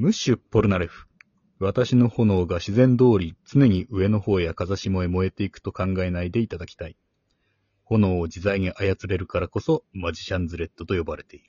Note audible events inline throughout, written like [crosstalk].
ムッシュ・ポルナレフ。私の炎が自然通り常に上の方や風下へ燃えていくと考えないでいただきたい。炎を自在に操れるからこそマジシャンズレッドと呼ばれている。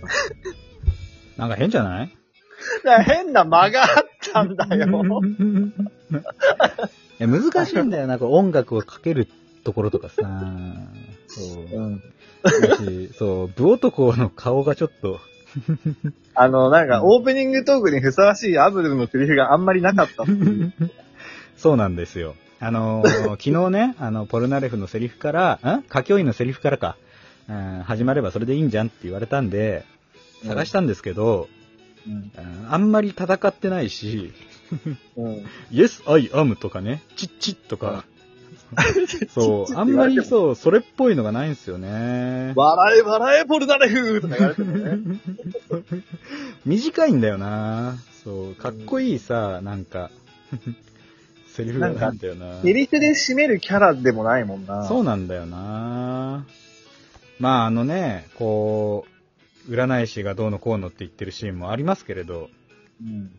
[laughs] なんか変じゃない？だ変な間があったんだよ。[laughs] え難しいんだよな、こう音楽をかけるところとかさ。そう。うん。だしそう、ブ男の顔がちょっと、あの、なんか、オープニングトークにふさわしいアブルのセリフがあんまりなかったっ。そうなんですよ。あのー昨日ね、あの、ポルナレフのセリフから、ん？歌教員のセリフからか、うん、始まればそれでいいんじゃんって言われたんで、探したんですけど、うん。うんあんまり戦ってないし、うん。[laughs] Yes, I am とかね、チッチッとか、[laughs] そう、あんまりそう、それっぽいのがないんですよね。笑え笑えポルナレフとか言われてもね。[laughs] 短いんだよなそう、かっこいいさ、なんか、セリフがなんだよなセリフで締めるキャラでもないもんな。そうなんだよなまああのね、こう、占い師がどうのこうのって言ってるシーンもありますけれど、うん。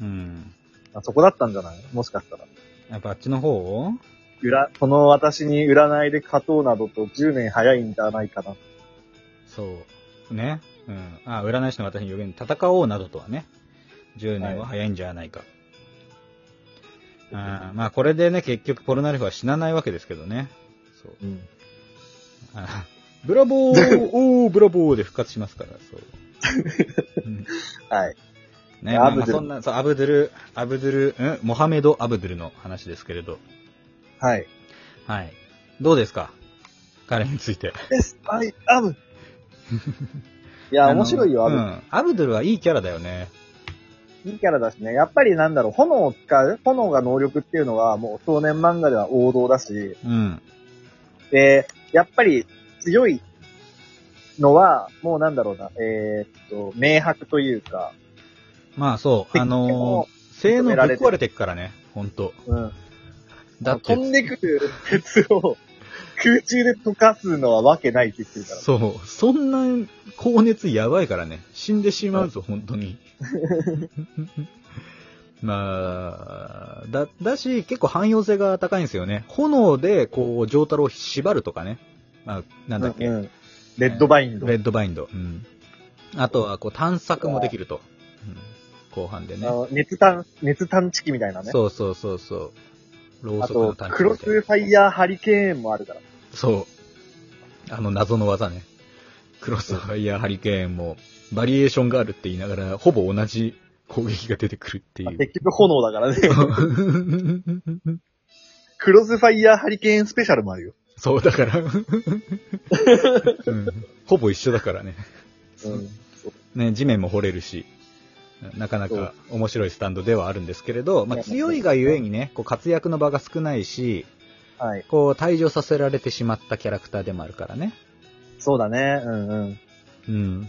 うん。あそこだったんじゃない？もしかしたら。やっぱあっちの方裏、この私に占いで勝とうなどと10年早いんじゃないかな。そう。ね。うん。あ、占い師の私に予言、戦おうなどとはね、10年は早いんじゃないか。あーまあこれでね、結局ポルナレフは死なないわけですけどね。そう。うん。あブラボー [laughs] おーブラボーで復活しますから、そう。[laughs] うんはい。ね、アブドゥルまあそんな、そう、アブドゥル、アブドゥル、ん？モハメド・アブドゥルの話ですけれど。はい。はい。どうですか？彼について。Yes, I am! [laughs] いや、面白いよ、アブ。うん。アブドゥルはいいキャラだよね。いいキャラだしね。やっぱりなんだろう、炎を使う？炎が能力っていうのはもう少年漫画では王道だし、うん。で、やっぱり強いのは、もうなんだろうな、えーっと、明白というか、まあそう、あのー、性能ぶっ壊れてっからね、ほんと。うん。だ飛、んでくる鉄を空中で溶かすのはわけないって言ってるから。そう、そんな高熱やばいからね。死んでしまうぞ、本当に。[laughs] まあ、だ、だし、結構汎用性が高いんですよね。炎で、こう、上太郎を縛るとかね。まあ、なんだっけ。うんうんレッドバインド。レッドバインド。うん。あとは、こう、探索もできると。うん、後半でねあ。の熱探、熱探知機みたいなね。そうそうそうそう。ろうあそくのと、クロス探知機みたいなファイヤーハリケーンもあるから。そう。あの謎の技ね。クロスファイヤーハリケーンも、バリエーションがあるって言いながら、ほぼ同じ攻撃が出てくるっていう。結局炎だからね。[laughs] クロスファイヤーハリケーンスペシャルもあるよ。そう、だから、うんほぼ一緒だからね。うん。ね、地面も掘れるし、なかなか面白いスタンドではあるんですけれど、まあ、強いがゆえにね、こう活躍の場が少ないし、はい。こう退場させられてしまったキャラクターでもあるからね。そうだね。うんうん。うん。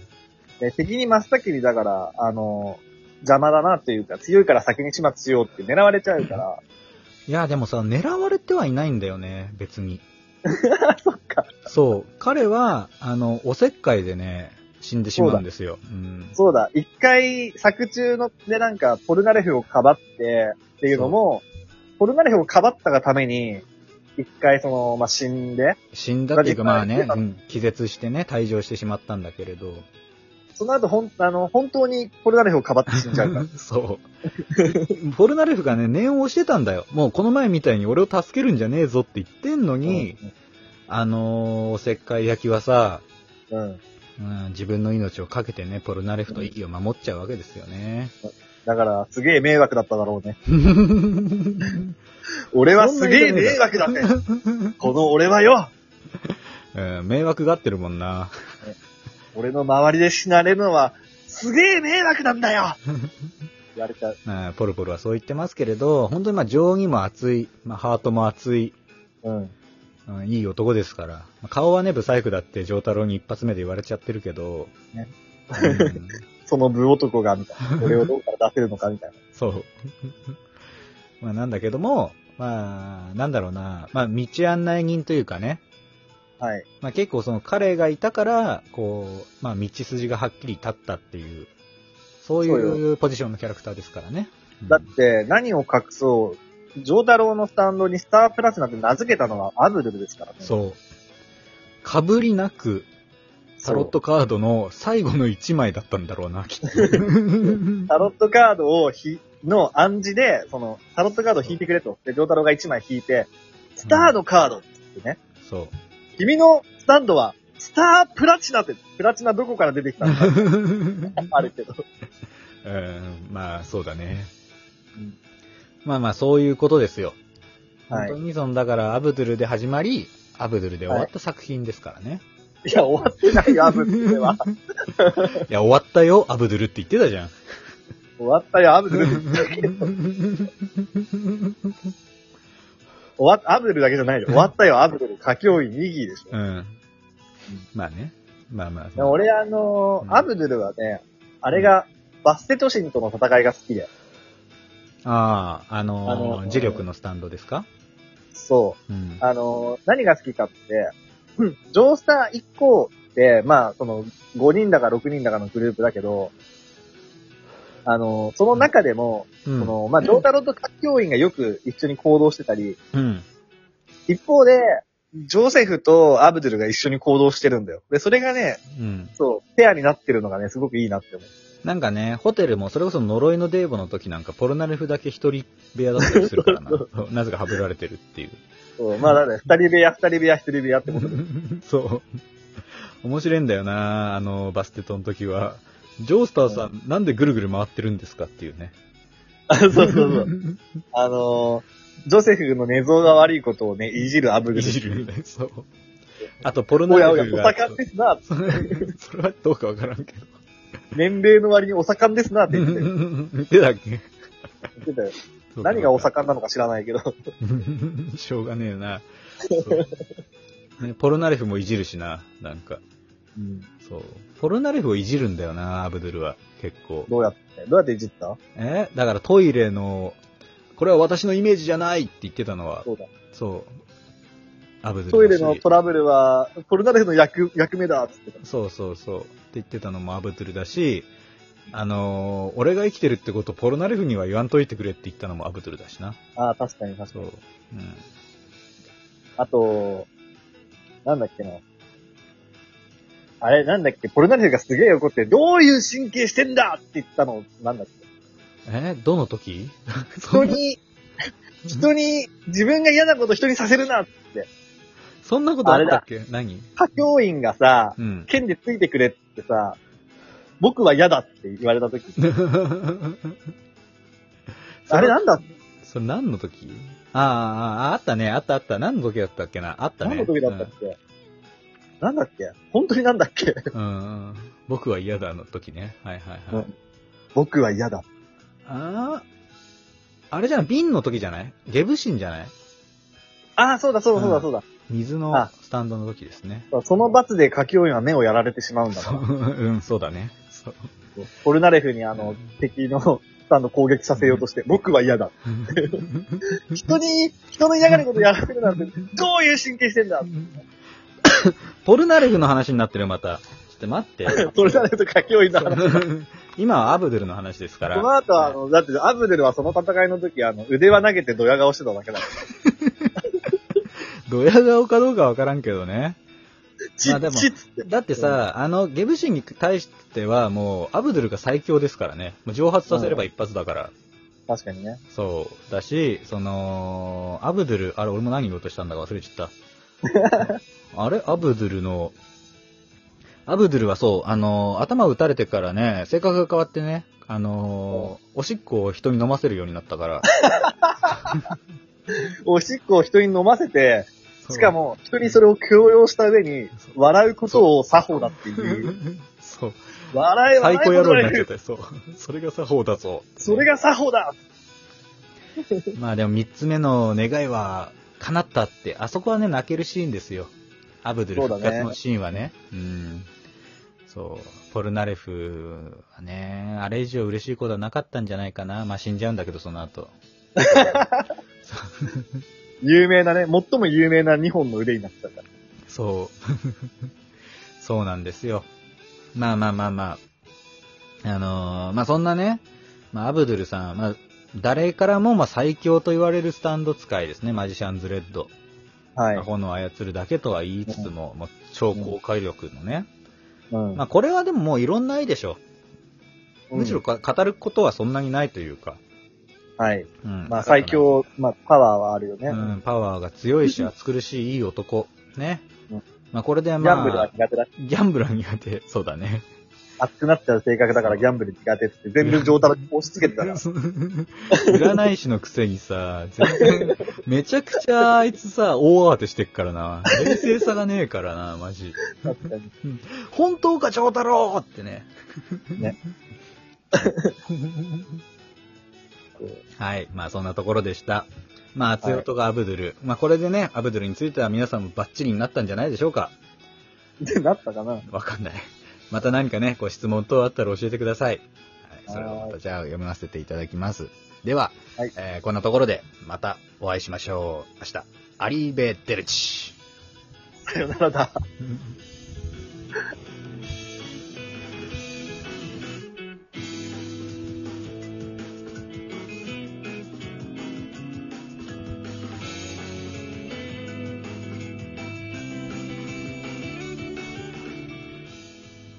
で敵に真っ先にだから、あの、邪魔だなっていうか、強いから先に始末しようって狙われちゃうから、いや、でもさ、狙われてはいないんだよね、別に。[laughs] そっか。そう。彼は、あの、おせっかいでね、死んでしまうんですよ。うん。そうだ、一回作中のでなんか、ポルナレフをかばってっていうのも、ポルナレフをかばったがために、一回その、まあ、死んで、死んだっていうか、まあね、がうん気絶してね、退場してしまったんだけれど。その後ほん、あの、本当にポルナレフをかばって死んじゃうから。[laughs] そう。[laughs] ポルナレフがね、念を押してたんだよ。もうこの前みたいに俺を助けるんじゃねえぞって言ってんのに、あのーおせっかい焼きはさ、うん。うん。うん、自分の命をかけてね、ポルナレフと息を守っちゃうわけですよね。だから、すげえ迷惑だっただろうね。[laughs] 俺はすげえ迷惑だね。この俺はよ、うん迷惑がってるもんな。俺の周りで死なれるのは、すげえ迷惑なんだよ [laughs] 言われちゃう。まあポルポルはそう言ってますけれど、本当にまあ情義も熱い、まあハートも熱い、うん。うんいい男ですから。まあ顔はね、ブサイクだって丈太郎に一発目で言われちゃってるけど、ねうん [laughs] その部男が、みたいな。俺をどうから出せるのか、みたいな。そう。[laughs] まあなんだけども、まあ、なんだろうな、まあ道案内人というかね、はい。まあ結構その彼がいたから、こう、まあ道筋がはっきり立ったっていう、そういうポジションのキャラクターですからね。うんだって、何を隠そう、ジョータロウのスタンドにスタープラチナって名付けたのはアブドゥルですからね。そう。かぶりなく、タロットカードの最後の1枚だったんだろうな、[laughs] きっと。タロットカードをひ、の暗示で、その、タロットカードを引いてくれと。で、ジョータロウが1枚引いて、スターのカードってね。そう。君のスタンドは、スタープラチナって、プラチナどこから出てきたのか [laughs] あるけど。うん、まあ、そうだね。うんまあまあ、そういうことですよ。はい本当にその、だから、アブドゥルで始まり、アブドゥルで終わった作品ですからね。いや、終わってないよ、アブドゥルでは。[laughs] い、や、終わったよ、アブドゥルって言ってたじゃん。終わったよ、アブドゥルって言ったけど。終わっ、アブドゥルだけじゃないよ。終わったよ、アブドゥル。歌教員、ミギーでしょ。うん。まあね。まあまあ。俺、あのうんーアブドゥルはね、あれが、バステトシンとの戦いが好きで。ああ、あのーあのー磁力のスタンドですか？そう。うん。あのー何が好きかって、うんジョースター1個って、まあ、その、5人だか6人だかのグループだけど、あのーその中でも、うんその、まあ、ジョータロと各教員がよく一緒に行動してたり、うん。一方で、ジョセフとアブドゥルが一緒に行動してるんだよ。で、それがね、うん。そう、ペアになってるのがね、すごくいいなって思う。なんかね、ホテルもそれこそ呪いのデーボの時なんかポルナレフだけ一人部屋だったりするからな。[laughs] なぜかはぶられてるっていう。そう、まあ、だね、二人部屋、二人部屋、一人部屋ってことで。[laughs] そう。面白いんだよな、あの、バステトの時は。ジョースターさん、なんでぐるぐる回ってるんですかっていうね。あそうそうそう。あのージョセフの寝相が悪いことをね、いじるアブル。いじるね、そう。あと、ポルナおやおや、レフが。お盛んですな。そ [laughs] れそれはどうかわからんけど。年齢の割にお盛んですなって言ってたよ見てたっけ？言ってたよ。何がお盛んなのか知らないけど。[laughs] しょうがねえな。そうね、ポルナレフもいじるしな、なんか。そう。ポルナレフをいじるんだよな、アブドゥルは。結構。どうやって？どうやっていじった？え？だからトイレの、これは私のイメージじゃないって言ってたのは、そうだ。そう。アブドゥルトイレのトラブルは、ポルナレフの役、役目だっつってた。そうそうそう。って言ってたのもアブドゥルだし、あのー俺が生きてるってことポルナレフには言わんといてくれって言ったのもアブドゥルだしな。ああ、確かに確かそう。に。うん。あと、なんだっけな。あれ、なんだっけ、ポルナレフがすげえ怒って、どういう神経してんだって言ったの、なんだっけ？え？どの時？人に、人に、自分が嫌なこと人にさせるなって。そんなことあったっけ？何？歌教員がさ、うん。剣でついてくれってさ、僕は嫌だって言われた時。[laughs] あれなんだ？それ何の時？ああ、あったね、あったあった。何の時だったっけな？あったね。何の時だったっけ、なんだっけ？本当になんだっけ？うん、うん。僕は嫌だの時ね。はいはいはい。うん僕は嫌だ。ああ、あれじゃない？瓶の時じゃない？ゲブシンじゃない？ああ、そうだそうだそうだそうだ。水のあスタンドの時ですね。その罰で歌教員は目をやられてしまうんだそう、な。うん、そうだね。そう。ポルナレフにあの、敵のスタンド攻撃させようとして、僕は嫌だ。人に、人の嫌がることやらせるなんて、どういう神経してんだポルナレフの話になってる、また。ちょっと待って。[laughs] ポルナレフと歌教員の話。今はアブドゥルの話ですから。その後は、あの、だって、アブデルはその戦いの時、あの、腕は投げてドヤ顔してただけだから。ドヤ顔かどうかわからんけどね。チまあでも。だってさ、あの、ゲブシンに対してはもう、アブドゥルが最強ですからね。もう蒸発させれば一発だから。確かにね。そう。だし、その、アブドゥル、あれ、俺も何言おうとしたんだか忘れちゃった。[laughs] あれ？アブドゥルの、アブドゥルはそう、あの、頭打たれてからね、性格が変わってね、あの、おしっこを人に飲ませるようになったから。[laughs] おしっこを人に飲ませて、しかも、人にそれを強要した上に、笑うことを作法だっていう。そう。笑いは最高野郎になっちゃった。そう。それが作法だぞ。それが作法だ [laughs] まあでも三つ目の願いは叶ったって、あそこはね、泣けるシーンですよ。アブドゥル復活のシーンはね。うん。そう。ポルナレフはね、あれ以上嬉しいことはなかったんじゃないかな。まあ死んじゃうんだけど、その後。[laughs] 有名なね、最も有名な2本の腕になっちゃった。そう。[laughs] そうなんですよ。まあまあまあまあ。あのーまあそんなね、まあアブドゥルさん、まあ誰からもまあ最強と言われるスタンド使いですね、マジシャンズレッド。はい。炎を操るだけとは言いつつも、もう超高火力のね。うんまあこれはでももういろんな愛でしょ。むしろか語ることはそんなにないというか。はい。うんまあ最。強、まあパワーはあるよね。うん、パワーが強いし、暑苦しいいい男。ねうん。まあこれでギャンブルはまあ、苦手だ。ギャンブルは苦手。そうだね。熱くなっちゃう性格だからギャンブル苦手って全部上太郎に押し付けてたから。[laughs] 占い師のくせにさ、全然、めちゃくちゃあいつさ、大慌てしてっからな。冷静さがねえからな、マジ。確かに。本当か、長太郎ってね。ね。[laughs] はい。まあ、そんなところでした。まあ、熱い男アブドゥル。まあ、これでね、アブドゥルについては皆さんもバッチリになったんじゃないでしょうか。で、なったかなわかんない。また何かね、ご質問等あったら教えてください。はい。それをまたじゃあ読ませていただきます。では、はいえーこんなところでまたお会いしましょう。明日、アリーベ・デルチ。さよならだ。う [laughs] ん